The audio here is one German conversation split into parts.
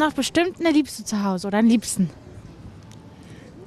haben doch bestimmt eine Liebste zu Hause oder einen Liebsten.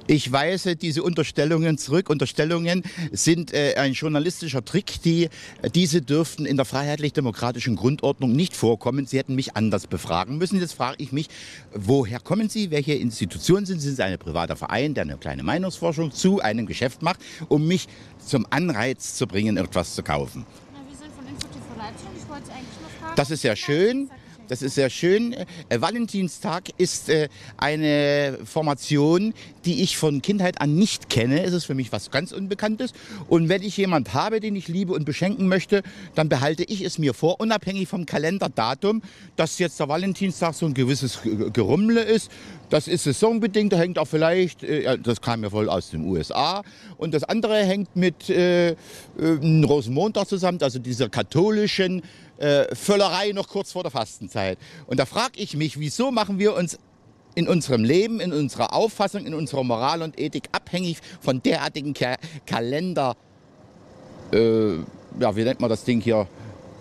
Ich weise diese Unterstellungen zurück. Unterstellungen sind äh, ein journalistischer Trick. Die, diese dürften in der freiheitlich-demokratischen Grundordnung nicht vorkommen. Sie hätten mich anders befragen müssen. Jetzt frage ich mich, woher kommen Sie? Welche Institution sind Sie? Sind Sie ein privater Verein, der eine kleine Meinungsforschung zu einem Geschäft macht, um mich zum Anreiz zu bringen, etwas zu kaufen? Na, wir sind von InfoTV Leipzig und ich wollte eigentlich nur fragen. Das ist ja schön. Das ist sehr schön. Äh, Valentinstag ist äh, eine Formation, die ich von Kindheit an nicht kenne. Es ist für mich was ganz Unbekanntes. Und wenn ich jemand habe, den ich liebe und beschenken möchte, dann behalte ich es mir vor, unabhängig vom Kalenderdatum, dass jetzt der Valentinstag so ein gewisses Ge- Gerummle ist. Das ist saisonbedingt, da hängt auch vielleicht, äh, das kam ja wohl aus den USA. Und das andere hängt mit äh, Rosenmontag zusammen, also dieser katholischen äh, Völlerei noch kurz vor der Fastenzeit. Und da frage ich mich, wieso machen wir uns in unserem Leben, in unserer Auffassung, in unserer Moral und Ethik abhängig von derartigen Ka Kalender, äh, ja, wie nennt man das Ding hier,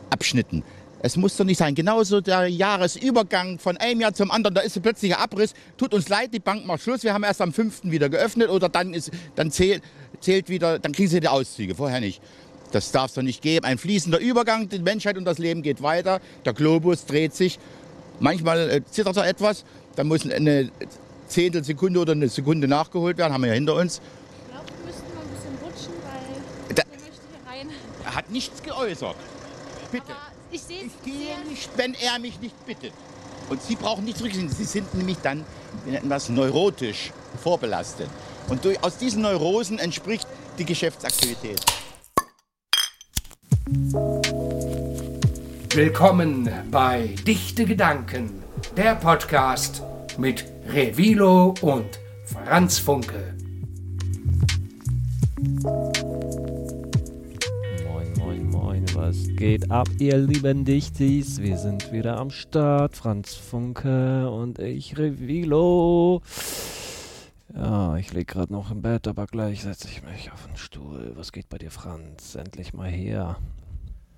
Abschnitten. Es muss doch nicht sein. Genauso der Jahresübergang von einem Jahr zum anderen, da ist ein plötzlicher Abriss. Tut uns leid, die Bank macht Schluss. Wir haben erst am 5. wieder geöffnet oder dann, ist, dann zählt, zählt wieder, dann kriegen sie die Auszüge, vorher nicht. Das darf es doch nicht geben. Ein fließender Übergang, die Menschheit und das Leben geht weiter. Der Globus dreht sich. Manchmal äh, zittert er etwas. Dann muss eine Zehntelsekunde oder eine Sekunde nachgeholt werden. Haben wir ja hinter uns. Ich glaube, wir müssten mal ein bisschen rutschen, weil Da- der möchte hier rein. Er hat nichts geäußert. Bitte. Aber ich sehe Ich es gehe nicht, wenn er mich nicht bittet. Und Sie brauchen nicht zurückziehen. Sie sind nämlich dann, das neurotisch vorbelastet. Und durch, aus diesen Neurosen entspricht die Geschäftsaktivität. Willkommen bei Dichte Gedanken, der Podcast mit Revilo und Franz Funke. Moin, moin, moin, was geht ab, ihr lieben Dichtis? Wir sind wieder am Start. Franz Funke und ich, Revilo. Ja, ich lieg gerade noch im Bett, aber gleich setze ich mich auf den Stuhl. Was geht bei dir, Franz? Endlich mal her.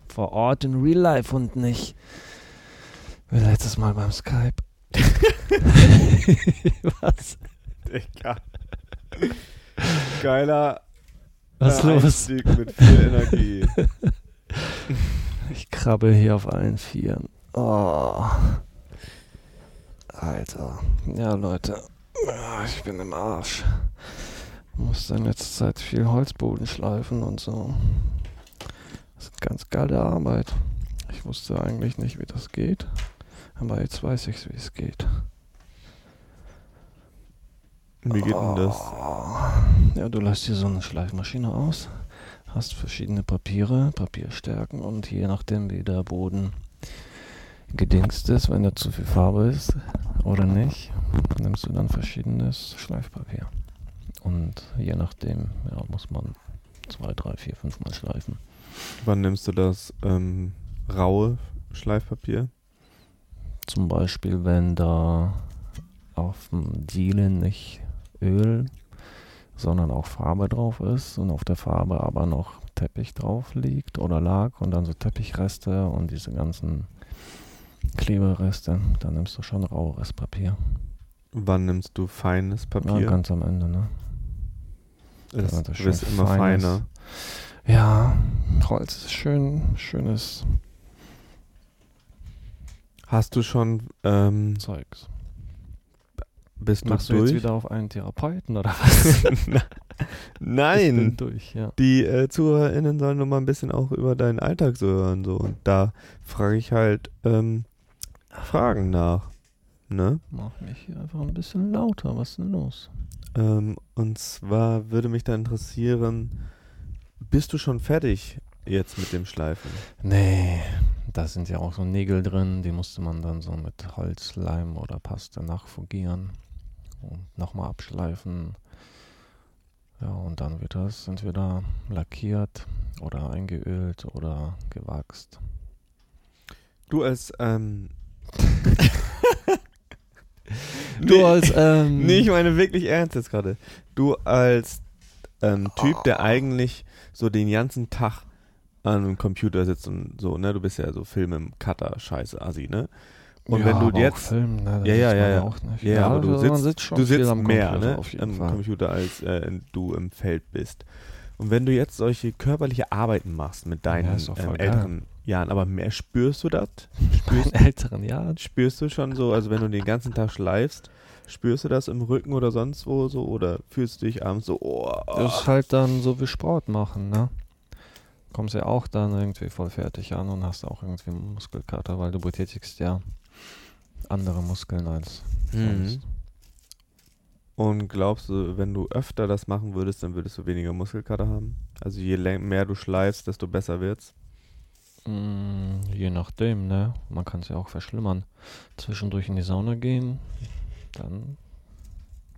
Vor Ort in Real Life und nicht wie letztes Mal beim Skype. was? Digga. Geiler Was äh, los? Einstieg mit viel Energie. Ich krabbel hier auf allen Vieren. Oh. Alter. Ja, Leute. Ah, Ich bin im Arsch. Musste in letzter Zeit viel Holzboden schleifen und so. Das ist ganz geile Arbeit. Ich wusste eigentlich nicht, wie das geht. Aber jetzt weiß ich, wie es geht. Wie geht denn das? Ja, du lässt hier so eine Schleifmaschine aus, hast verschiedene Papiere, Papierstärken und je nachdem, wie der Boden gedingst ist, wenn da zu viel Farbe ist oder nicht, nimmst du dann verschiedenes Schleifpapier. Und je nachdem, ja, muss man zwei, drei, vier, fünf Mal schleifen. Wann nimmst du das ähm, raue Schleifpapier? Zum Beispiel, wenn da auf dem Dielen nicht Öl, sondern auch Farbe drauf ist und auf der Farbe aber noch Teppich drauf liegt oder lag und dann so Teppichreste und diese ganzen Klebereste, dann nimmst du schon raueres Papier. Wann nimmst du feines Ja, Papier? ganz am Ende, ne? es ja, das schön immer feines. feiner. Ja, Holz ist schön, schönes Hast du schon, ähm, Zeugs. bist du Machst du durch? jetzt wieder auf einen Therapeuten oder was? Ich bin Nein, durch, ja. die äh, ZuhörerInnen sollen noch mal ein bisschen auch über deinen Alltag so hören. So. Und da frage ich halt ähm, Fragen nach. Ne? Mach mich hier einfach ein bisschen lauter. Was ist denn los? Ähm, und zwar würde mich da interessieren, bist du schon fertig jetzt mit dem Schleifen? Nee, da sind ja auch so Nägel drin. Die musste man dann so mit Holzleim oder Paste nachfungieren und nochmal abschleifen. Ja, und dann wird das entweder lackiert oder eingeölt oder gewachst. Du als, ähm, Du als, ähm, Nee, ich meine wirklich ernst jetzt gerade. Du als ähm, Typ, der eigentlich so den ganzen Tag an einem Computer sitzt und so, ne? Du bist ja so Film im Cutter, scheiße, Assi, ne? Und ja, wenn du jetzt. Filmen, ne, Ja, ja, ja, ja. Auch nicht. Ja, aber du also sitzt, sitzt schon du sitzt mehr Computer, ne, am Fall. Computer, als äh, du im Feld bist. Und wenn du jetzt solche körperliche Arbeiten machst mit deinen voll ähm, älteren Jahren, aber mehr spürst du das? In Spürst, älteren Jahren. spürst du schon so, also wenn du den ganzen Tag schleifst, spürst du das im Rücken oder sonst wo so? Oder fühlst du dich abends so, oh, Das ist halt dann so wie Sport machen, ne? Kommst ja auch dann irgendwie voll fertig an und hast auch irgendwie Muskelkater, weil du betätigst ja andere Muskeln als Mhm. sonst. Und glaubst du, wenn du öfter das machen würdest, dann würdest du weniger Muskelkater haben? Also je mehr du schleifst, desto besser wird's. Mm, je nachdem, ne? Man kann es ja auch verschlimmern. Zwischendurch in die Sauna gehen, dann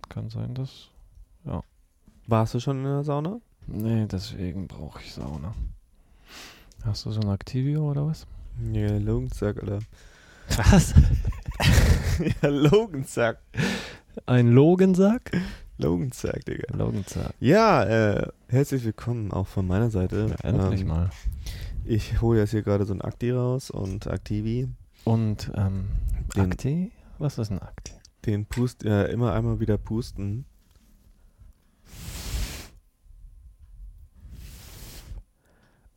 kann sein, dass. Warst du schon in der Sauna? Nee, deswegen brauche ich Sauna. Hast du so ein Activio oder was? Ja, Logenzack, Alter. Was? ja, Logenzack. Ein Logensack? Logenzack, Digga. Logensack. Ja, äh, herzlich willkommen auch von meiner Seite. Ja, endlich Ähm, mal. Ich hole jetzt hier gerade so ein Akti raus und Aktivi. Und ähm, Den- Akti? Was ist ein Akti? Den Pust, äh, immer einmal wieder pusten.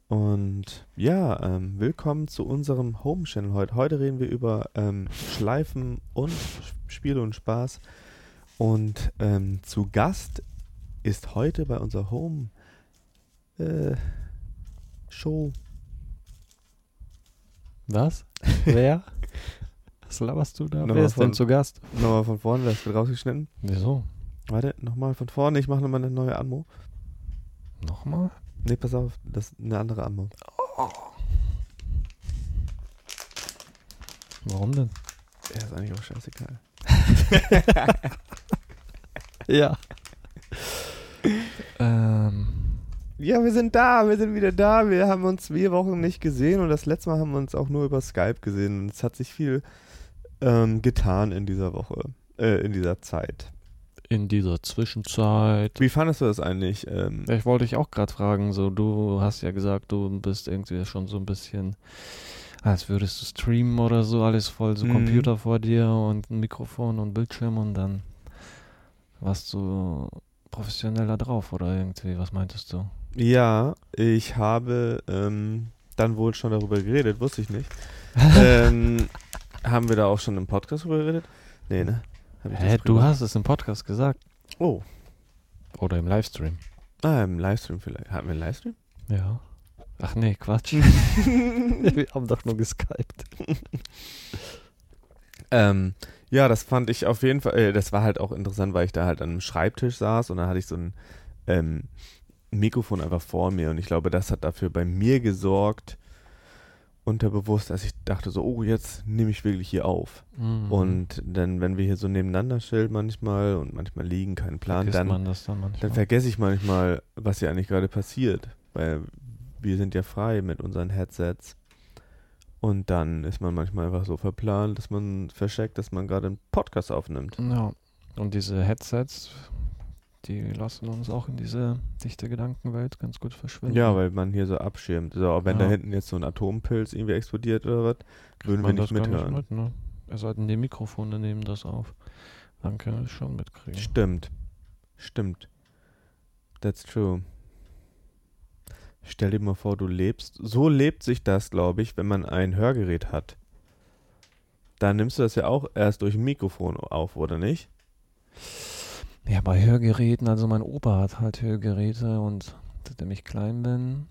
Und ja, ähm, willkommen zu unserem Home Channel heute. Heute reden wir über ähm, Schleifen und Spiele und Spaß. Und ähm, zu Gast ist heute bei unserer Home äh, Show Was? Wer? Was laberst du da? Nochmal Wer ist denn von- zu Gast? nochmal von vorne, das wird rausgeschnitten. Wieso? Warte, nochmal von vorne, ich mache nochmal eine neue Anmo. Nochmal? Nee, pass auf, das ist eine andere Anmo. Warum denn? Ja, ist eigentlich auch scheißegal. Ja. ähm, Ja, wir sind da, wir sind wieder da. Wir haben uns vier Wochen nicht gesehen und das letzte Mal haben wir uns auch nur über Skype gesehen. Und es hat sich viel ähm, getan in dieser Woche, äh, in dieser Zeit. in dieser Zwischenzeit. Wie fandest du das eigentlich? Ähm, ich wollte dich auch gerade fragen, so du hast ja gesagt, du bist irgendwie schon so ein bisschen, als würdest du streamen oder so, alles voll so Mhm. Computer vor dir und ein Mikrofon und Bildschirm und dann warst du professioneller drauf oder irgendwie, was meintest du? Ja, ich habe ähm, dann wohl schon darüber geredet, wusste ich nicht. ähm, haben wir da auch schon im Podcast drüber geredet? Nee, ne? Hä, du hast es im Podcast gesagt. Oh, Oder im Livestream. ah, im Livestream vielleicht. Hatten wir einen Livestream? Ja. Ach nee, Quatsch. Wir haben doch nur geskypt. Ähm, ja, das fand ich auf jeden Fall, äh, das war halt auch interessant, weil ich da halt an einem Schreibtisch saß und dann hatte ich so ein ähm, Mikrofon einfach vor mir und ich glaube, das hat dafür bei mir gesorgt, unterbewusst, dass ich dachte so, oh, jetzt nehme ich wirklich hier auf. Mhm. Und dann, wenn wir hier so nebeneinander chillen manchmal und manchmal liegen, keinen Plan, Vergisst dann, dann dann vergesse ich manchmal, was hier eigentlich gerade passiert, weil wir sind ja frei mit unseren Headsets. Und dann ist man manchmal einfach so verplant, dass man verscheckt, dass man gerade einen Podcast aufnimmt. Ja, und diese Headsets, die lassen uns auch in diese dichte Gedankenwelt ganz gut verschwinden. Ja, weil man hier so abschirmt. So, auch wenn Ja. da hinten jetzt so ein Atompilz irgendwie explodiert oder was, würden wir nicht mithören. mit, ne? Es denn, die Mikrofone nehmen das auf. Dann können wir es schon mitkriegen. Stimmt. Stimmt. That's true. Stell dir mal vor, du lebst. So lebt sich das, glaube ich, wenn man ein Hörgerät hat. Dann nimmst du das ja auch erst durch ein Mikrofon auf, oder nicht? Ja, bei Hörgeräten, also mein Opa hat halt Hörgeräte und seitdem ich klein bin,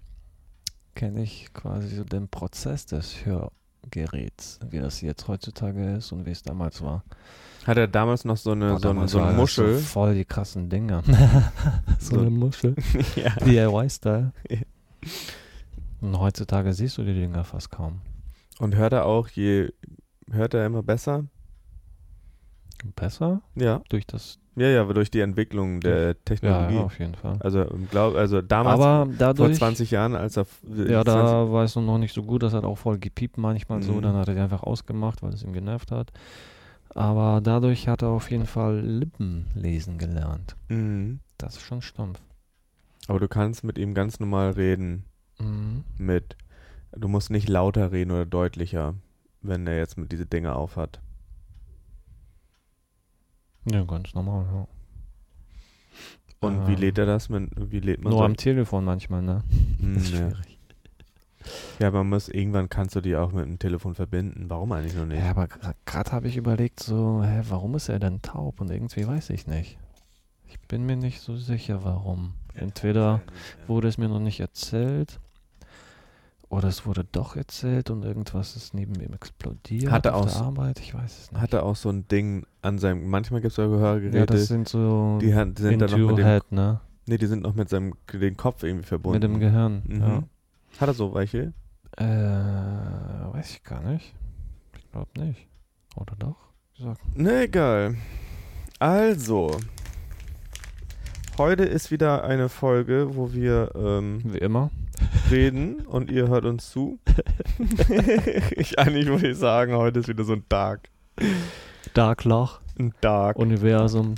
kenne ich quasi so den Prozess des Hörgeräts, wie das jetzt heutzutage ist und wie es damals war. Hat er damals noch so eine, Boah, so, eine so eine Muschel? So voll die krassen Dinger. so, So- eine Muschel. ja. DIY-Style. Ja. Und heutzutage siehst du die Dinger fast kaum. Und hört er auch, je hört er immer besser? Besser Ja. durch das. Ja, ja, aber durch die Entwicklung der Ja, Technologie. ja, auf jeden Fall. Also, glaub, also damals, Aber vor dadurch. 20 Jahren, als er. f- Ja, 20 da war es noch nicht so gut. Das hat auch voll gepiept manchmal so. Mhm. Dann hat er die einfach ausgemacht, weil es ihm genervt hat. Aber dadurch hat er auf jeden Fall Lippen lesen gelernt. Mhm. Das ist schon stumpf. Aber du kannst mit ihm ganz normal reden. Mhm. Mit. Du musst nicht lauter reden oder deutlicher. wenn er jetzt mit diese Dinge aufhat. Ja, ganz normal, ja. Und wie Ähm, lädt er das? Mit, wie lädt man Nur so- am Telefon manchmal, ne? Ja. schwierig. ja, man muss, irgendwann kannst du die auch mit dem Telefon verbinden. Warum eigentlich noch nicht? Ja, aber gerade habe ich überlegt, so, hä, warum ist er denn taub? Und irgendwie weiß ich nicht. Ich bin mir nicht so sicher, warum. Entweder wurde es mir noch nicht erzählt oder es wurde doch erzählt und irgendwas ist neben ihm explodiert Hat er auf aus- der Arbeit. Ich weiß es nicht. Hat er auch so ein Ding an seinem, manchmal gibt es ja Gehörgeräte, ja, das sind so die, die sind dann noch mit dem, head, ne? nee, die sind noch mit seinem, den Kopf irgendwie verbunden. Mit dem Gehirn, Mhm. ja. Hat er so welche? Äh, weiß ich gar nicht. Ich glaube nicht. Oder doch? Sag, Ne, egal. Also, heute ist wieder eine Folge, wo wir ähm, wie immer. Reden und ihr hört uns zu. ich eigentlich würde ich sagen, heute ist wieder so ein Dark. Dark Loch, Ein Dark. Universum,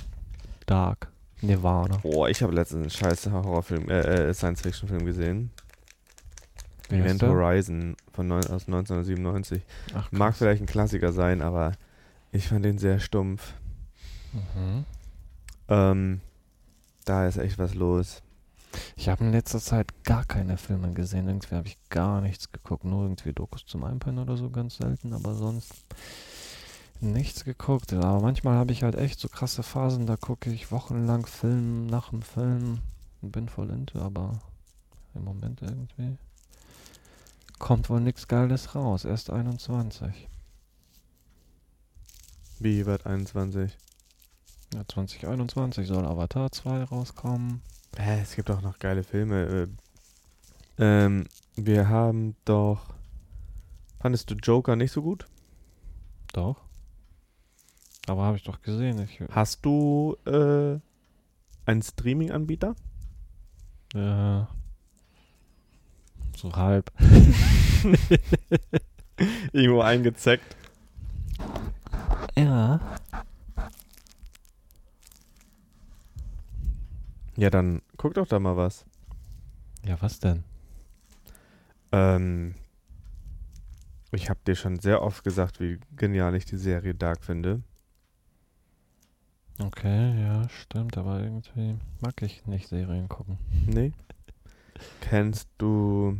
Dark, Nirvana. Boah, ich habe letztens einen scheiß Horrorfilm, äh, äh Science-Fiction-Film gesehen. Event? Horizon von neun, aus 1997. Ach, Mag vielleicht ein Klassiker sein, aber ich fand den sehr stumpf. Mhm. Ähm, da ist echt was los. Ich habe in letzter Zeit gar keine Filme gesehen. Irgendwie habe ich gar nichts geguckt. Nur irgendwie Dokus zum Einpennen oder so ganz selten. Aber sonst nichts geguckt. Aber manchmal habe ich halt echt so krasse Phasen. Da gucke ich wochenlang Film nach dem Film und bin voll into. Aber im Moment irgendwie kommt wohl nichts Geiles raus. Erst 21. Wie wird 21? Ja, 2021 soll Avatar 2 rauskommen. Es gibt auch noch geile Filme. Äh, ähm, wir haben doch. Fandest du Joker nicht so gut? Doch. Aber habe ich doch gesehen. Ich, Hast du äh, einen Streaming-Anbieter? Ja. So halb. Irgendwo eingezeckt. Ja. Ja, dann guck doch da mal was. Ja, was denn? Ähm, ich habe dir schon sehr oft gesagt, wie genial ich die Serie Dark finde. Okay, ja, stimmt, aber irgendwie mag ich nicht Serien gucken. Nee? Kennst du.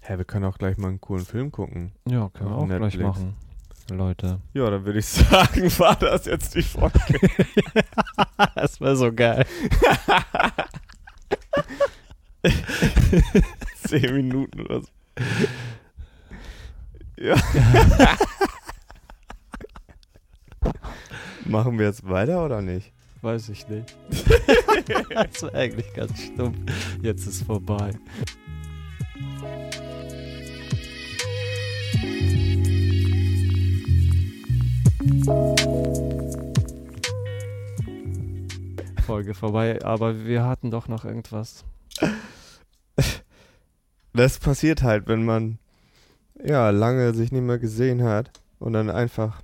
Hä, wir können auch gleich mal einen coolen Film gucken. Ja, können wir auch gleich Netflix. machen. Leute. Ja, dann würde ich sagen, war das jetzt die Folge. das war so geil. Zehn Minuten oder so. Ja. Machen wir jetzt weiter oder nicht? Weiß ich nicht. das war eigentlich ganz stumpf. Jetzt ist vorbei. Folge vorbei, aber wir hatten doch noch irgendwas. Das passiert halt, wenn man ja lange sich nicht mehr gesehen hat und dann einfach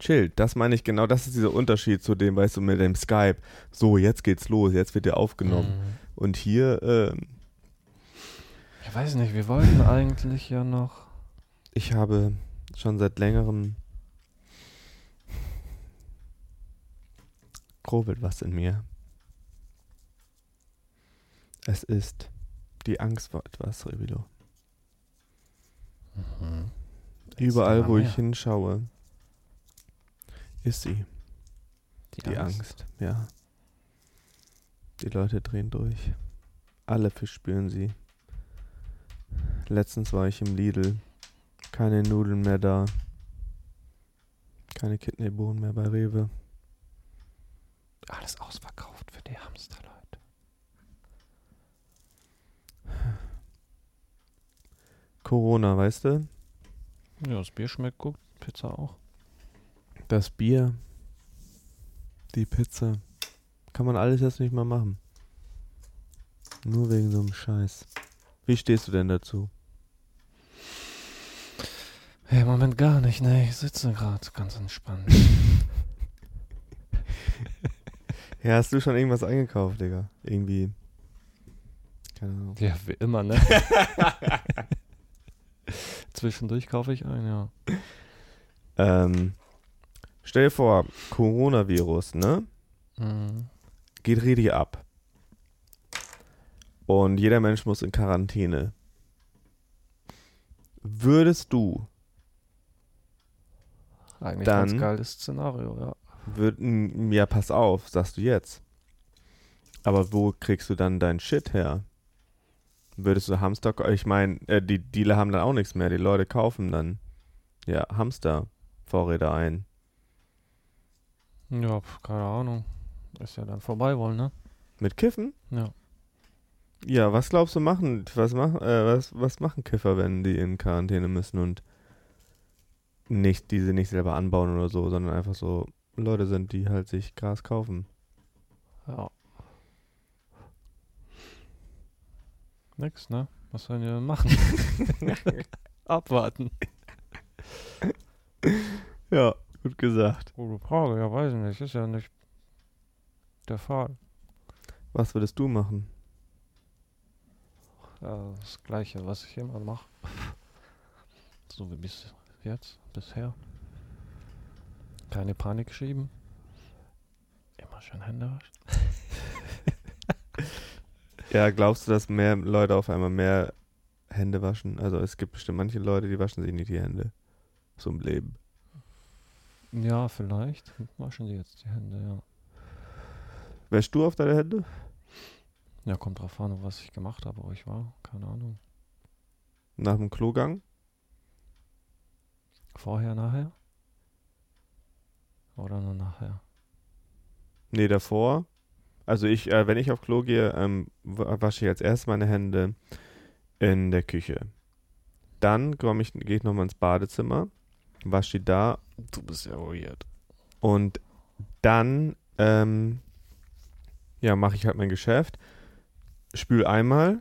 chillt. Das meine ich genau, das ist dieser Unterschied zu dem, weißt du, mit dem Skype. So, jetzt geht's los, jetzt wird der aufgenommen. Mhm. Und hier, ähm, Ich weiß nicht, wir wollten eigentlich ja noch. ich habe schon seit längerem grobelt was in mir. Es ist die Angst vor etwas, Revilo. Mhm. Überall, wo ich hinschaue, ist sie. Die, Angst. ja. Die Leute drehen durch. Alle verspüren sie. Letztens war ich im Lidl. Keine Nudeln mehr da. Keine Kidneybohnen mehr bei Rewe. Alles ausverkauft für die Hamsterleute. Corona, weißt du? Ja, das Bier schmeckt gut, Pizza auch. Das Bier. Die Pizza. Kann man alles jetzt nicht mehr machen. Nur wegen so einem Scheiß. Wie stehst du denn dazu? Ja, im Moment gar nicht, ne? Ich sitze gerade ganz entspannt. Ja, hast du schon irgendwas eingekauft, Digga? Irgendwie. Keine Ahnung. ja, wie immer, ne? Zwischendurch kaufe ich ein, ja. Ähm, stell dir vor, Coronavirus, ne? Mhm. Geht richtig ab. Und jeder Mensch muss in Quarantäne. Würdest du, Eigentlich Dann- ganz geiles Szenario, ja. Würd, m, ja, pass auf, sagst du jetzt. Aber wo kriegst du dann dein Shit her? Würdest du Hamster, ich meine, äh, die Dealer haben dann auch nichts mehr. Die Leute kaufen dann, ja, Hamster-Vorräte ein. Ja, pf, keine Ahnung. Ist ja dann vorbei wollen, ne? Mit Kiffen? Ja. Ja, was glaubst du machen? Was, mach, äh, was, was machen Kiffer, wenn die in Quarantäne müssen und nicht diese nicht selber anbauen oder so, sondern einfach so Leute sind, die halt sich Gras kaufen? Ja. Nix, ne? Was sollen die denn machen? Abwarten. Ja, gut gesagt. Gute Frage, ja, weiß ich nicht. Ist ja nicht der Fall. Was würdest du machen? Ja, das Gleiche, was ich immer mache. So wie bis jetzt, bisher. Keine Panik schieben. Immer schön Hände waschen. Ja, glaubst du, dass mehr Leute auf einmal mehr Hände waschen? Also es gibt bestimmt manche Leute, die waschen sich nicht die Hände. So im Leben. Ja, vielleicht. Waschen die jetzt die Hände, ja. Wäschst du auf deine Hände? Ja, kommt drauf an, was ich gemacht habe, wo ich war. Keine Ahnung. Nach dem Klogang? Vorher, nachher? Oder nur nachher? Nee, davor. Also ich, äh, wenn ich auf Klo gehe, ähm, wa- wasche ich als erstes meine Hände in der Küche. Dann komm ich, gehe ich nochmal ins Badezimmer, wasche die da Du bist ja weird. und dann ähm, ja, mache ich halt mein Geschäft, spül einmal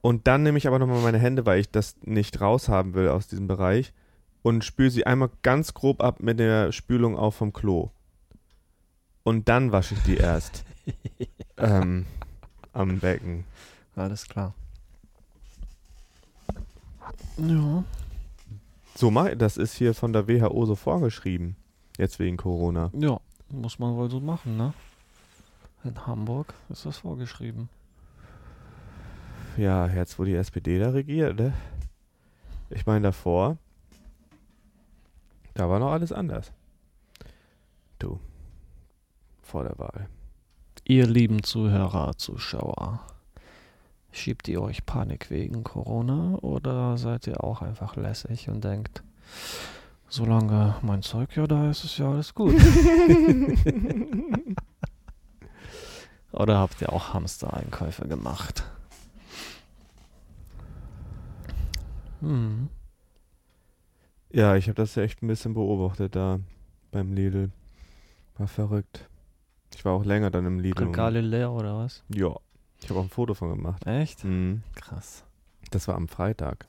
und dann nehme ich aber nochmal meine Hände, weil ich das nicht raushaben will aus diesem Bereich und spüle sie einmal ganz grob ab mit der Spülung auch vom Klo. Und dann wasche ich die erst ähm, am Becken. Alles klar. Ja. So das ist hier von der WHO so vorgeschrieben. Jetzt wegen Corona. Ja, muss man wohl so machen, ne? In Hamburg ist das vorgeschrieben. Ja, jetzt wo die SPD da regiert, ne? Ich meine davor, da war noch alles anders. Du, vor der Wahl. Ihr lieben Zuhörer, Zuschauer, schiebt ihr euch Panik wegen Corona oder seid ihr auch einfach lässig und denkt, solange mein Zeug ja da ist, ist ja alles gut? oder habt ihr auch Hamster-Einkäufe gemacht? Hm. Ja, ich habe das ja echt ein bisschen beobachtet da beim Lidl. War verrückt. Ich war auch länger dann im Lidl. Regale leer oder was? Ja, ich habe auch ein Foto von gemacht. Echt? Mhm. Krass. Das war am Freitag.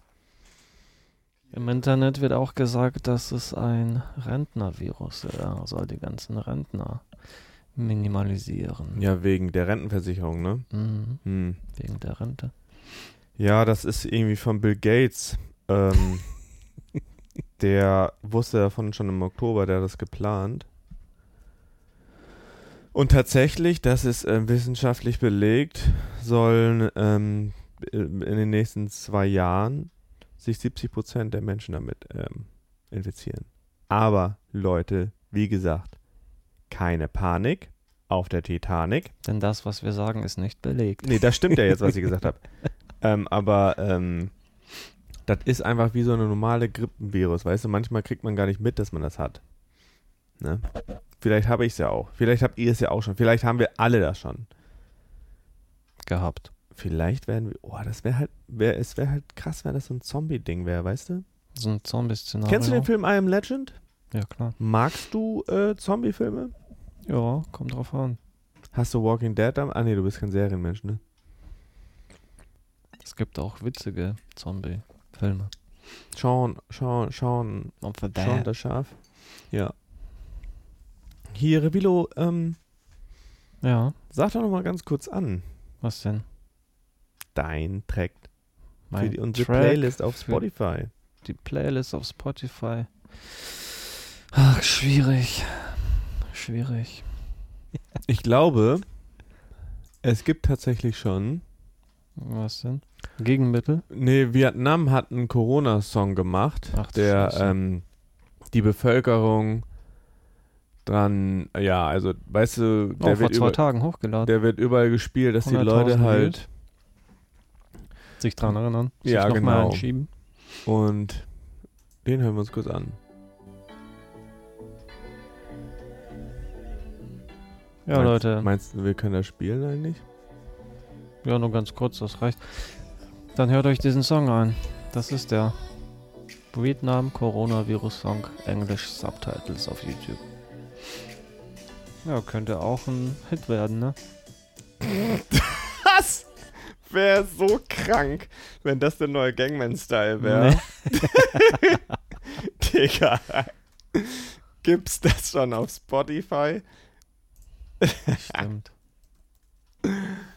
Im Internet wird auch gesagt, dass es ein Rentnervirus ist. Er soll die ganzen Rentner minimalisieren. Ja, wegen der Rentenversicherung, ne? Mhm. Hm. Wegen der Rente. Ja, das ist irgendwie von Bill Gates. Ähm, der wusste davon schon im Oktober, der hat das geplant. Und tatsächlich, das ist äh, wissenschaftlich belegt, sollen ähm, in den nächsten zwei Jahren sich 70 Prozent der Menschen damit ähm, infizieren. Aber Leute, wie gesagt, keine Panik auf der Titanic. Denn das, was wir sagen, ist nicht belegt. Nee, das stimmt ja jetzt, was ich gesagt habe. Ähm, aber ähm, das ist einfach wie so eine normale Grippenvirus, weißt du? Manchmal kriegt man gar nicht mit, dass man das hat. Ne? Vielleicht habe ich es ja auch. Vielleicht habt ihr es ja auch schon. Vielleicht haben wir alle das schon. Gehabt. Vielleicht werden wir. Oh, das wäre halt. Wär, es wäre halt krass, wenn das so ein Zombie-Ding wäre, weißt du? So ein Zombie-Szenario. Kennst du den Film I Am Legend? Ja, klar. Magst du äh, Zombie-Filme? Ja, kommt drauf an. Hast du Walking Dead am. Ah, nee, du bist kein Serienmensch, ne? Es gibt auch witzige Zombie-Filme. Sean, Sean, Sean, Und für Sean das Schaf. Ja. Hier, Revilo, ähm, Ja, sag doch noch mal ganz kurz an. was denn? Dein Track für Mein die, unsere Track Playlist auf Spotify. die Playlist auf Spotify. Ach, schwierig. Schwierig. Ich glaube, es gibt tatsächlich schon. Was denn? Gegenmittel? Nee, Vietnam hat einen Corona-Song gemacht, Ach, der ähm, die Bevölkerung dran, ja, also, weißt du, Oh, der, vor wird, zwei über, Tagen hochgeladen. der wird überall gespielt, dass die 100.000 Leute halt. Sich dran erinnern. Sich Ja, genau. einschieben. Und den hören wir uns kurz an. Ja, meinst, Leute. Meinst du, wir können das spielen eigentlich? Ja, nur ganz kurz, das reicht. Dann hört euch diesen Song an. Das ist der Vietnam Coronavirus Song, Englisch Subtitles auf YouTube. Ja, könnte auch ein Hit werden, ne? Was? Wäre so krank, wenn das der neue Gangman-Style wäre. Nee. Digga. Gibt's das schon auf Spotify? Stimmt.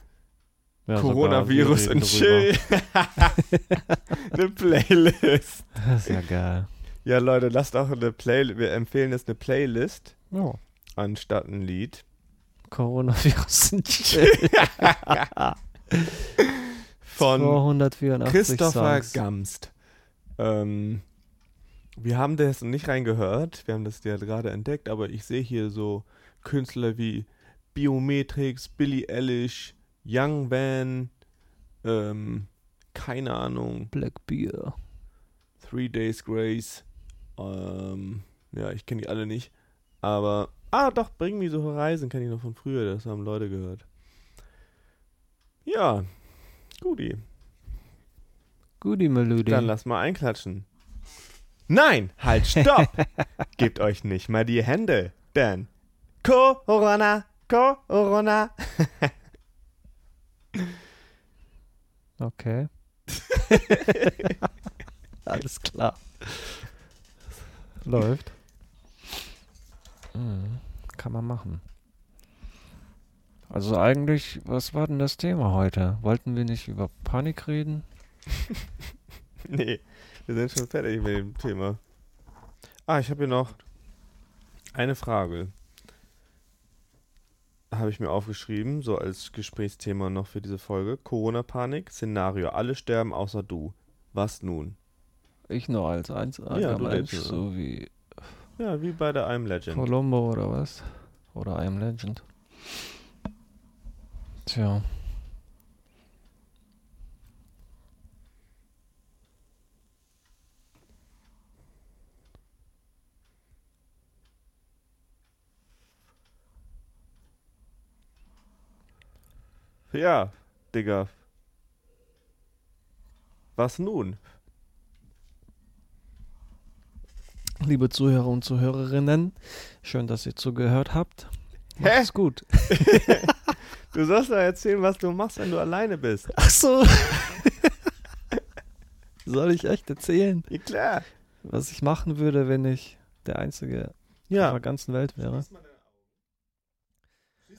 Ja, Coronavirus und Chill. eine Playlist. Das ist ja geil. Ja, Leute, lasst auch eine Playlist. Wir empfehlen jetzt eine Playlist Ja. anstatt ein Lied. Coronavirus und Chill. Von 284 Christopher Songs. Gamst. Ähm, wir haben das nicht reingehört. Wir haben das ja gerade entdeckt, aber ich sehe hier so Künstler wie Biometrix, Billie Eilish, Young Van, ähm, keine Ahnung, Black Beer. Three Days Grace. Ähm, ja, ich kenne die alle nicht. Aber, ah doch, Bring Me So Horizon kenne ich noch von früher. Das haben Leute gehört. Ja, guti. Goodie Melodie. Dann lass mal einklatschen. Nein, halt, stopp! Gebt euch nicht mal die Hände, denn Corona, Corona. Okay. Alles klar. Läuft. Mhm. Kann man machen. Also eigentlich, was war denn das Thema heute? Wollten wir nicht über Panik reden? Nee, wir sind schon fertig mit dem Thema. Ah, ich habe hier noch eine Frage. Habe ich mir aufgeschrieben, so als Gesprächsthema noch für diese Folge. Corona-Panik, Szenario, alle sterben außer du. Was nun? Ich nur als einziger Ja, du Mensch, lebst, so wie Ja, wie bei der I'm Legend. Columbo oder was? Oder I Am Legend. Tja. Ja, Digga. Was nun? Liebe Zuhörer und Zuhörerinnen, schön, dass ihr zugehört habt. Hä? Macht's gut. Du sollst doch erzählen, was du machst, wenn du alleine bist. Ach so. Soll ich echt erzählen, Ja, klar. was ich machen würde, wenn ich der Einzige auf Ja. der ganzen Welt wäre?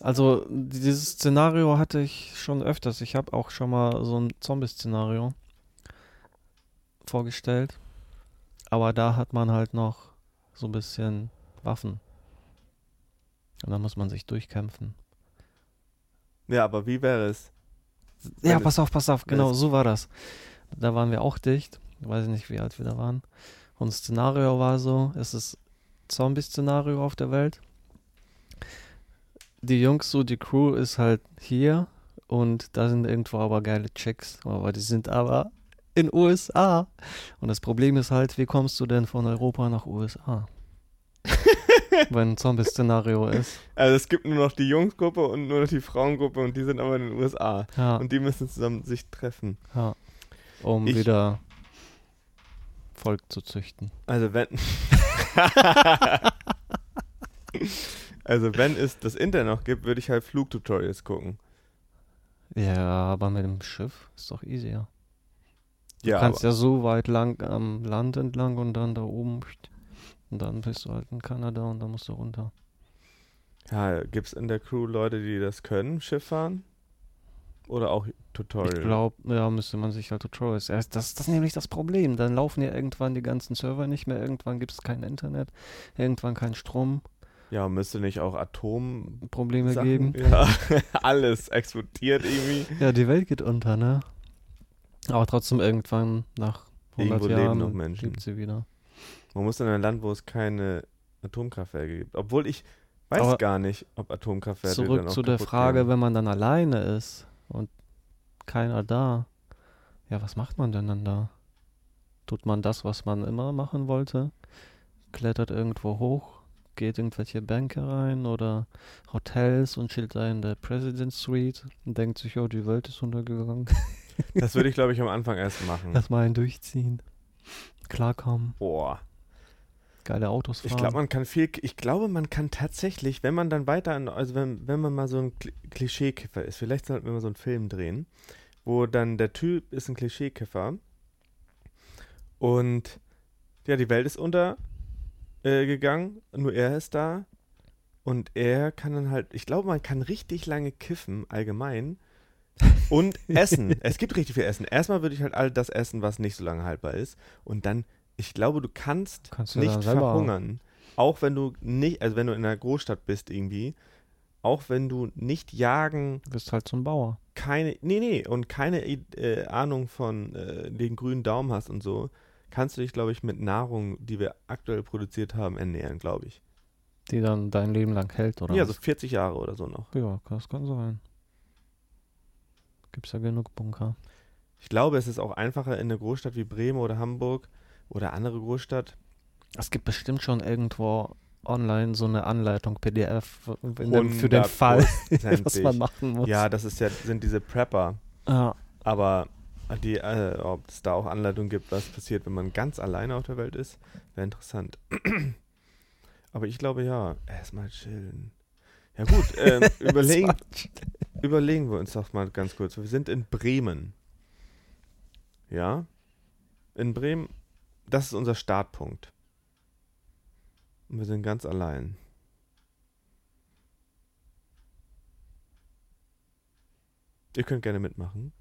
Also, dieses Szenario hatte ich schon öfters. Ich habe auch schon mal so ein Zombie-Szenario vorgestellt. Aber da hat man halt noch so ein bisschen Waffen. Und da muss man sich durchkämpfen. Ja, aber wie wäre es? Ja, pass auf, pass auf, genau, so war das. Da waren wir auch dicht. Ich weiß nicht, wie alt wir da waren. Und das Szenario war so, es ist Zombie-Szenario auf der Welt. Die Jungs, so die Crew ist halt hier und da sind irgendwo aber geile Chicks, aber die sind aber in USA. Und das Problem ist halt, wie kommst du denn von Europa nach USA? Wenn ein Zombie-Szenario ist. Also es gibt nur noch die Jungsgruppe und nur noch die Frauengruppe und die sind aber in den USA. Ja, Und die müssen zusammen sich treffen. ja. Um Ich- wieder Volk zu züchten. Also wenn. also wenn es das Internet noch gibt, würde ich halt Flugtutorials gucken. Ja, aber mit dem Schiff ist doch easier. Du Ja, kannst ja so weit lang am Land entlang und dann da oben und dann bist du halt in Kanada und dann musst du runter. ja gibt es in der Crew Leute, die das können, Schiff fahren? Oder auch Tutorial? Ich glaube, ja, müsste man sich halt Tutorials. Das, das ist nämlich das Problem. Dann laufen ja irgendwann die ganzen Server nicht mehr. Irgendwann gibt es kein Internet. Irgendwann kein Strom. Ja, müsste nicht auch Atom Probleme Sachen? geben. Ja, alles explodiert irgendwie. Ja, die Welt geht unter, ne? Aber trotzdem irgendwann nach 100 Irgendwo leben Jahren noch Menschen. lebt sie wieder. Man muss in ein Land, wo es keine Atomkraftwerke gibt. Obwohl ich weiß Aber gar nicht, ob Atomkraftwerke dann Zurück auch zu der Frage, gehen. wenn man dann alleine ist und keiner da. Ja, was macht man denn dann da? Tut man das, was man immer machen wollte? Klettert irgendwo hoch, geht irgendwelche Bänke rein oder Hotels und chillt da in der President Suite und denkt sich, oh, die Welt ist untergegangen. Das würde ich, glaube ich, am Anfang erst machen. Lass mal einen durchziehen. Klarkommen, Boah. geile Autos fahren. Ich glaube, man kann viel, ich glaube, man kann tatsächlich, wenn man dann weiter, an, also wenn, wenn man mal so ein Kli- Klischeekiffer ist, vielleicht sollten wir mal so einen Film drehen, wo dann der Typ ist ein Klischeekiffer und ja, die Welt ist untergegangen, äh, gegangen, nur er ist da und er kann dann halt, ich glaube, man kann richtig lange kiffen, allgemein, und essen. es gibt richtig viel Essen. Erstmal würde ich halt all das essen, was nicht so lange haltbar ist und dann, ich glaube, du kannst Kannst du nicht verhungern. Auch wenn du nicht, also wenn du in einer Großstadt bist irgendwie, auch wenn du nicht jagen, Du bist halt zum Bauer. keine, nee, nee, und keine äh, Ahnung von äh, den grünen Daumen hast und so, kannst du dich, glaube ich, mit Nahrung, die wir aktuell produziert haben, ernähren, glaube ich. Die dann dein Leben lang hält, oder? Ja, so was? 40 Jahre oder so noch. ja, das kann sein. Gibt's ja genug Bunker. Ich glaube, es ist auch einfacher in einer Großstadt wie Bremen oder Hamburg oder andere Großstadt. Es gibt bestimmt schon irgendwo online so eine Anleitung, PDF, dem, für den Fall, was man machen muss. Ja, das ist ja, sind diese Prepper. ja. Aber die, äh, ob es da auch Anleitungen gibt, was passiert, wenn man ganz alleine auf der Welt ist, wäre interessant. Aber ich glaube ja, erstmal chillen. Ja gut, ähm, überlegen, überlegen wir uns doch mal ganz kurz. Wir sind in Bremen. Ja? In Bremen, das ist unser Startpunkt. Und wir sind ganz allein. Ihr könnt gerne mitmachen.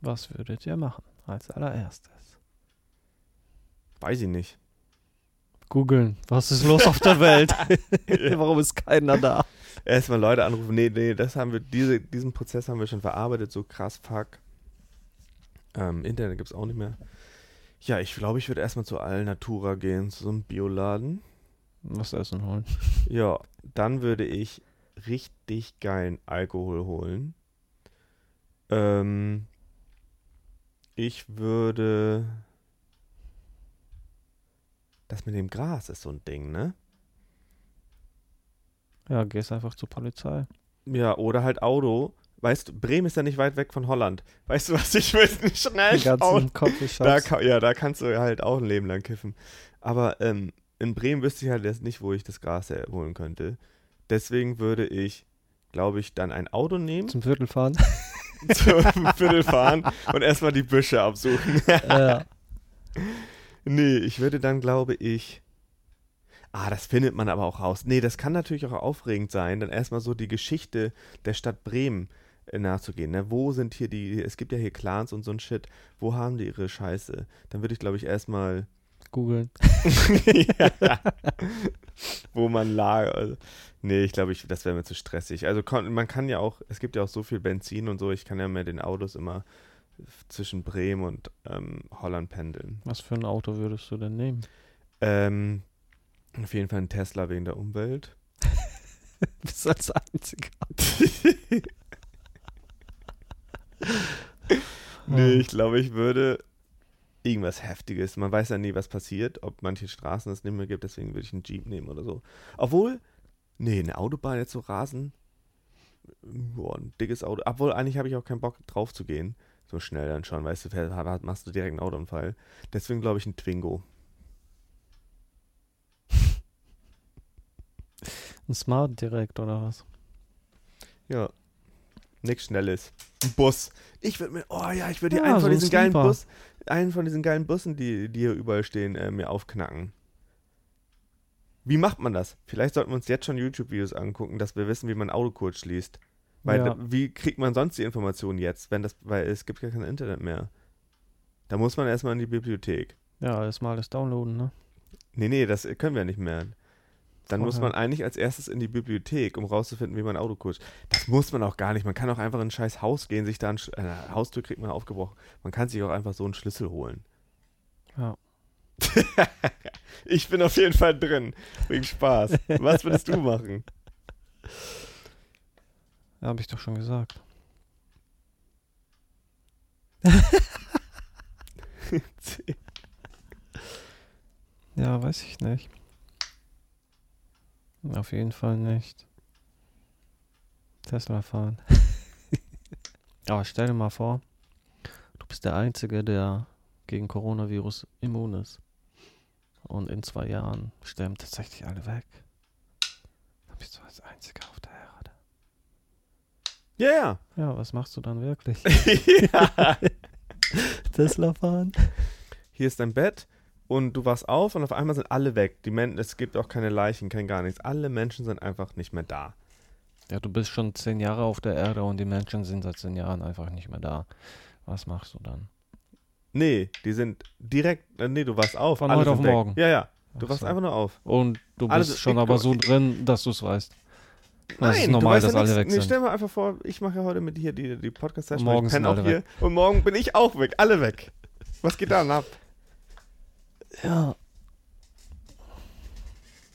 Was würdet ihr machen als allererstes? Weiß ich nicht. Googeln. Was ist los auf der Welt? Warum ist keiner da? Erstmal Leute anrufen. Nee, nee, das haben wir, diese, diesen Prozess haben wir schon verarbeitet, so krass, fuck. Ähm, Internet gibt es auch nicht mehr. Ja, ich glaube, ich würde erstmal zu Alnatura gehen, zu so einem Bioladen. Was essen holen. Ja, dann würde ich richtig geilen Alkohol holen. Ähm, ich würde. Das mit dem Gras ist so ein Ding, ne? Ja, gehst einfach zur Polizei. Ja, oder halt Auto. Weißt du, Bremen ist ja nicht weit weg von Holland. Weißt du was, ich will schnell Die ganzen. Da ja, da kannst du halt auch ein Leben lang kiffen. Aber ähm, in Bremen wüsste ich halt jetzt nicht, wo ich das Gras holen könnte. Deswegen würde ich, glaube ich, dann ein Auto nehmen, Zum Viertel fahren. zum Viertel fahren und erstmal die Büsche absuchen. ja. nee, ich würde dann, glaube ich. Ah, das findet man aber auch raus. Nee, das kann natürlich auch aufregend sein, dann erstmal so die Geschichte der Stadt Bremen äh, nachzugehen. Ne? Wo sind hier die, es gibt ja hier Clans und so ein Shit, wo haben die ihre Scheiße? Dann würde ich, glaube ich, erstmal Googeln. ja. Wo man lag. Also, nee, ich glaube, ich, das wäre mir zu stressig. Also man kann ja auch, es gibt ja auch so viel Benzin und so, ich kann ja mit den Autos immer zwischen Bremen und ähm, Holland pendeln. Was für ein Auto würdest du denn nehmen? Ähm, auf jeden Fall ein Tesla wegen der Umwelt. Bist als einziger. Nee, ich glaube, ich würde irgendwas Heftiges. Man weiß ja nie, was passiert, ob manche Straßen es nicht mehr gibt, deswegen würde ich einen Jeep nehmen oder so. Obwohl, nee, eine Autobahn jetzt so rasen, boah, ein dickes Auto. Obwohl, eigentlich habe ich auch keinen Bock drauf zu gehen. So schnell dann schon, weißt du, machst du direkt einen Autounfall. Deswegen glaube ich ein Twingo. Ein Smart direkt oder was? Ja. Nichts Schnelles. Ein Bus. Ich würde mir, oh ja, ich würde Ja, einen so von ein diesen geilen. Bus, einen von diesen geilen Bussen, die, die hier überall stehen, äh, mir aufknacken. Wie macht man das? Vielleicht sollten wir uns jetzt schon YouTube-Videos angucken, dass wir wissen, wie man Autocode schließt. Weil Ja. wie kriegt man sonst die Informationen jetzt, wenn das, weil es gibt ja kein Internet mehr. Da muss man erstmal in die Bibliothek. Ja, erstmal alles downloaden, ne? Nee, nee, das können wir nicht mehr. Dann muss Vorher. man eigentlich als erstes in die Bibliothek, um rauszufinden, wie man Autocode. Das muss man auch gar nicht. Man kann auch einfach in ein scheiß Haus gehen, sich da ein äh, Haustür kriegt man aufgebrochen. Man kann sich auch einfach so einen Schlüssel holen. Ja. Ich bin auf jeden Fall drin. Wegen Spaß. Was würdest du machen? Ja, hab ich doch schon gesagt. Ja, weiß ich nicht. Auf jeden Fall nicht. Tesla fahren. Aber stell dir mal vor, du bist der Einzige, der gegen Coronavirus immun ist. Und in zwei Jahren sterben tatsächlich alle weg. Dann bist du als Einziger auf der Erde. Ja, ja. Ja, was machst du dann wirklich? Tesla fahren? Hier ist dein Bett und du wachst auf und auf einmal sind alle weg. Die Men es gibt auch keine Leichen, kein gar nichts. Alle Menschen sind einfach nicht mehr da. Ja, du bist schon zehn Jahre auf der Erde und die Menschen sind seit zehn Jahren einfach nicht mehr da. Was machst du dann? Nee, die sind direkt, äh, nee, du wachst auf. Von heute auf weg. morgen. Ja, ja. Du Ach wachst so. einfach nur auf. Und du Alles bist ist schon weg, aber so drin, dass du es weißt. Das Nein, ist normal, dass ja alle weg nee, sind. Stell mal einfach vor, ich mache ja heute mit hier die, die Podcast-Session. Und morgen sind auch alle hier. Und morgen bin ich auch weg. Alle weg. Was geht dann ab? Ja.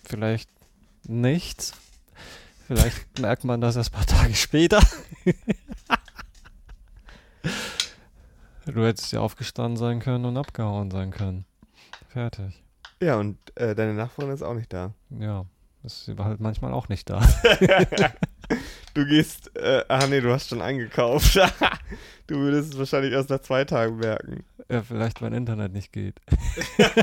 Vielleicht nichts. Vielleicht merkt man das erst ein paar Tage später. du hättest ja aufgestanden sein können und abgehauen sein können. Fertig. Ja, und äh, deine Nachbarin ist auch nicht da. Ja. Das ist halt manchmal auch nicht da. Du gehst, äh, ah nee, du hast schon eingekauft. du würdest es wahrscheinlich erst nach zwei Tagen merken. Ja, vielleicht mein Internet nicht geht.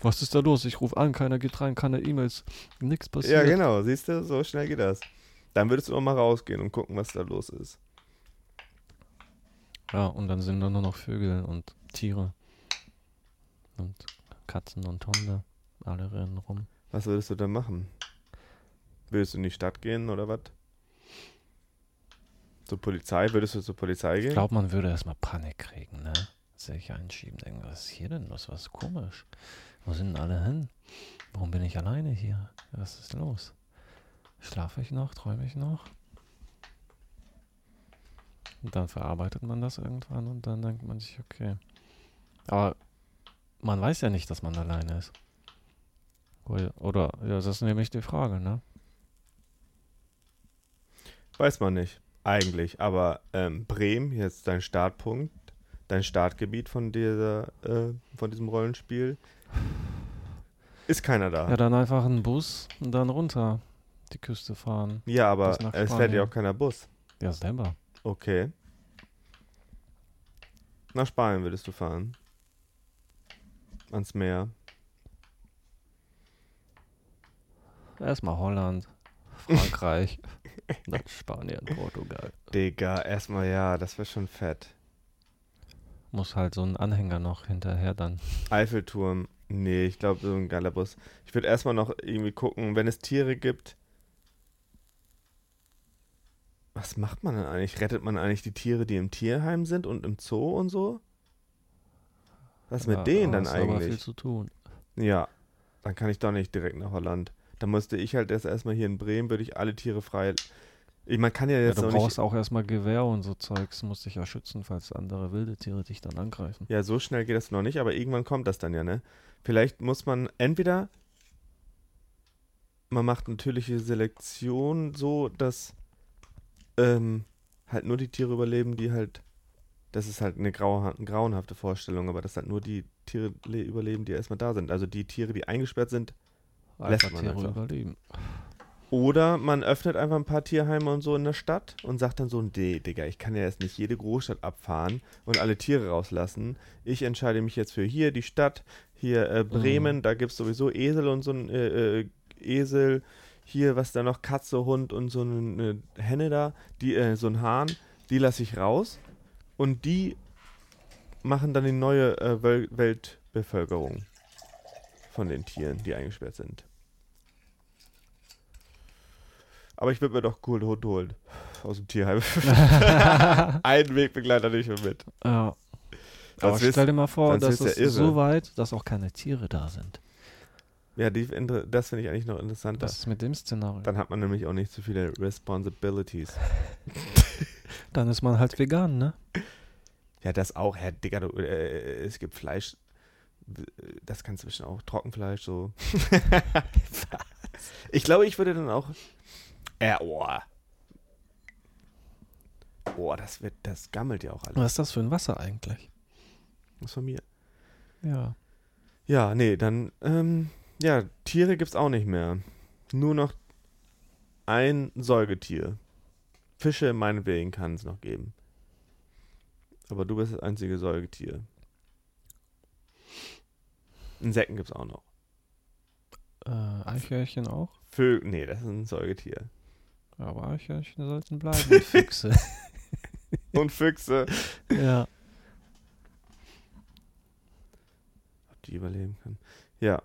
Was ist da los? Ich rufe an, keiner geht rein, keine E-Mails, nichts passiert. Ja, genau, siehst du, so schnell geht das. Dann würdest du auch mal rausgehen und gucken, was da los ist. Ja, und dann sind da nur noch Vögel und Tiere. Und Katzen und Hunde. Alle rennen rum. Was würdest du dann machen? Würdest du in die Stadt gehen oder was? Zur Polizei? Würdest du zur Polizei Ich gehen? glaube, man würde erstmal Panik kriegen, ne? Sich einschieben, denken, was ist hier denn los? Was ist komisch? Wo sind denn alle hin? Warum bin ich alleine hier? Was ist los? Schlafe ich noch? Träume ich noch? Und dann verarbeitet man das irgendwann und dann denkt man sich, okay. Aber man weiß ja nicht, dass man alleine ist. Oder, oder ja, das ist nämlich die Frage, ne? Weiß man nicht. Eigentlich. Aber ähm, Bremen, ist dein Startpunkt, dein Startgebiet von dieser, äh, von diesem Rollenspiel. Ist keiner da. Ja, dann einfach einen Bus und dann runter die Küste fahren. Ja, aber es fährt ja auch keiner Bus. Ja, selber. Okay. Nach Spanien würdest du fahren. Ans Meer. Erstmal Holland, Frankreich, dann Spanien, Portugal. Digga, erstmal ja, das wäre schon fett. Muss halt so ein Anhänger noch hinterher dann. Eiffelturm. Nee, ich glaube, so ein geiler Bus. Ich würde erstmal noch irgendwie gucken, wenn es Tiere gibt. Was macht man denn eigentlich? Rettet man eigentlich die Tiere, die im Tierheim sind und im Zoo und so? Was mit Ja, denen dann aber viel eigentlich? zu tun. Ja, dann kann ich doch nicht direkt nach Holland. Dann musste ich halt erst erstmal hier in Bremen, würde ich alle Tiere frei. Ich, man kann ja Ja, jetzt du noch nicht. brauchst auch erstmal Gewehr und so Zeugs. Musst dich ja schützen, falls andere wilde Tiere dich dann angreifen. Ja, so schnell geht das noch nicht, aber irgendwann kommt das dann ja, ne? Vielleicht muss man entweder man macht natürliche Selektion so, dass ähm, halt nur die Tiere überleben, die halt das ist halt eine grau grauenhafte Vorstellung, aber dass halt nur die Tiere le- überleben, die erstmal da sind. Also die Tiere, die eingesperrt sind. Lässt man Tiere einfach. überleben. Oder man öffnet einfach ein paar Tierheime und so in der Stadt und sagt dann so, nee, Digga, ich kann ja jetzt nicht jede Großstadt abfahren und alle Tiere rauslassen. Ich entscheide mich jetzt für hier die Stadt, hier äh, Bremen, da gibt es sowieso Esel und so ein äh, äh, Esel. Hier, was da noch, Katze, Hund und so eine Henne da, die, äh, so ein Hahn, die lasse ich raus. Und die machen dann die neue äh, Wel Weltbevölkerung von den Tieren, die eingesperrt sind. Aber ich würde mir doch cool Hund holen. Aus dem Tierheim. Einen Wegbegleiter nicht mehr mit. Ja. Aber wirst- stell dir mal vor, dass es ja so weit, dass auch keine Tiere da sind. Ja, die, das finde ich eigentlich noch interessanter. Was ist mit dem Szenario? Dann hat man nämlich auch nicht so viele Responsibilities. Dann ist man halt vegan, ne? Ja, das auch. Herr Digga, du, äh, es gibt Fleisch. Das kannst du bestimmt auch. Trockenfleisch, so. ich glaube, ich würde dann auch. Äh, oh. Boah, das wird, das gammelt ja auch alles. Was ist das für ein Wasser eigentlich? Das von mir. Ja. Ja, nee, dann, ähm, ja, Tiere gibt's auch nicht mehr. Nur noch ein Säugetier. Fische meinetwegen kann es noch geben. Aber du bist das einzige Säugetier. Insekten gibt's auch noch. Äh, Eichhörnchen auch? Vögel, nee, das ist ein Säugetier. Aber Eichhörnchen sollten bleiben. Und Füchse. Und Füchse. ja. Ob die überleben können. Ja,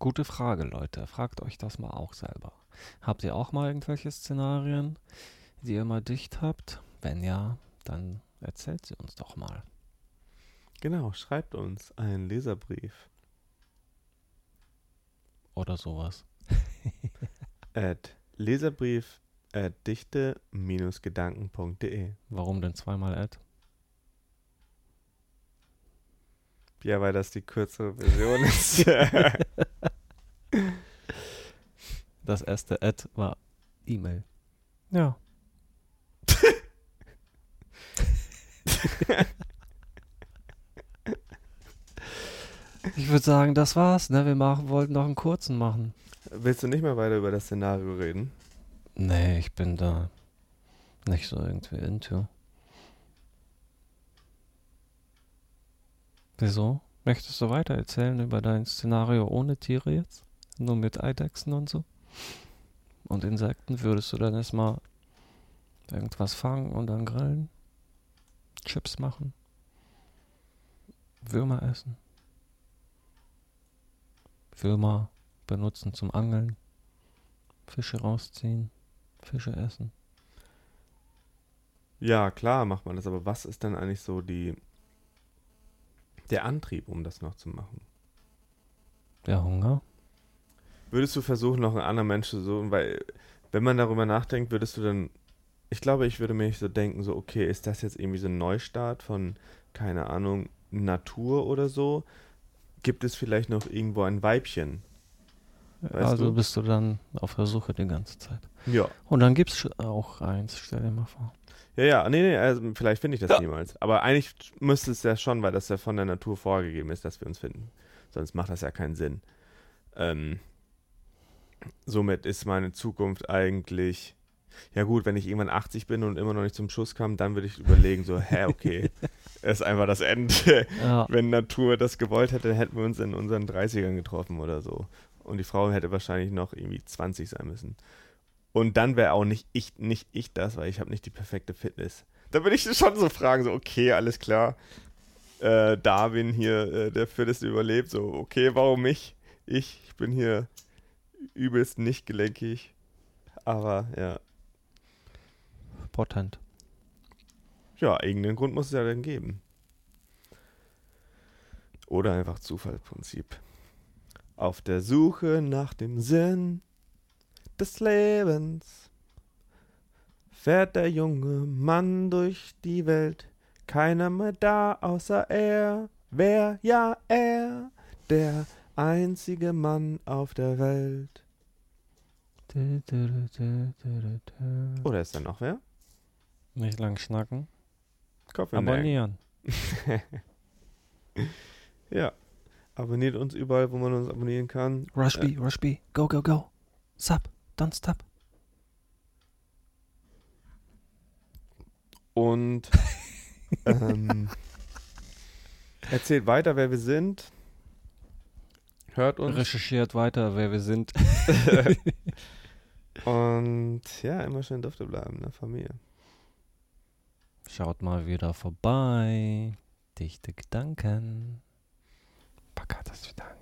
Gute Frage, Leute. Fragt euch das mal auch selber. Habt ihr auch mal irgendwelche Szenarien, die ihr mal dicht habt? Wenn ja, dann erzählt sie uns doch mal. genau. Schreibt uns einen Leserbrief Oder sowas. at leserbrief at dichte-gedanken.de. Warum denn zweimal Ad? Ja, weil das die kürzere Version ist. Das erste Ad war E-Mail. Ja. ich würde sagen, das war's. Ne? Wir machen, wollten noch einen kurzen machen. Willst du nicht mehr weiter über das Szenario reden? Nee, ich bin da nicht so irgendwie into. Wieso? Möchtest du weiter erzählen über dein Szenario ohne Tiere jetzt? Nur mit Eidechsen und so? Und Insekten? Würdest du dann erstmal irgendwas fangen und dann grillen? Chips machen? Würmer essen? Würmer benutzen zum Angeln? Fische rausziehen? Fische essen? Ja, klar macht man das, aber was ist dann eigentlich so die der Antrieb, um das noch zu machen? Der Hunger? Würdest du versuchen, noch einen anderen Mensch zu suchen? Weil, wenn man darüber nachdenkt, würdest du dann. Ich glaube, ich würde mir nicht so denken, so, okay, ist das jetzt irgendwie so ein Neustart von, keine Ahnung, Natur oder so? Gibt es vielleicht noch irgendwo ein Weibchen? Weißt also du? bist du dann auf der Suche die ganze Zeit. Ja. Und dann gibt's sch- auch eins, stell dir mal vor. Ja, ja, nee, nee, also vielleicht finde ich das niemals. Aber eigentlich müsste es ja schon, weil das ja von der Natur vorgegeben ist, dass wir uns finden. Sonst macht das ja keinen Sinn. Ähm, somit ist meine Zukunft eigentlich. Ja gut, wenn ich irgendwann 80 bin und immer noch nicht zum Schuss kam, dann würde ich überlegen, so, hä, okay, ist einfach das Ende. Ja, Wenn Natur das gewollt hätte, hätten wir uns in unseren 30ern getroffen oder so. Und die Frau hätte wahrscheinlich noch irgendwie 20 sein müssen. Und dann wäre auch nicht ich, nicht ich das, weil ich habe nicht die perfekte Fitness. Da würde ich schon so fragen, so, okay, alles klar. Äh, Darwin hier, äh, der Fitteste überlebt, so, okay, warum mich? Ich, ich bin hier übelst nicht gelenkig. Aber ja, potent. ja, irgendeinen Grund muss es ja dann geben. Oder einfach Zufallsprinzip. Auf der Suche nach dem Sinn des Lebens fährt der junge Mann durch die Welt. Keiner mehr da außer er. Wer? Ja, er. Der einzige Mann auf der Welt. Oder ist da noch wer? Nicht lang schnacken, Kopf in abonnieren. Ja. Abonniert uns überall, wo man uns abonnieren kann. Rushby, Rushby, go, go, go. Sub, don't stop. Und ähm, erzählt weiter, wer wir sind. Hört uns. Recherchiert weiter, wer wir sind. Und ja, immer schön dufte bleiben, ne, Familie. Schaut mal wieder vorbei. Dichte Gedanken. Alpaka, das wieder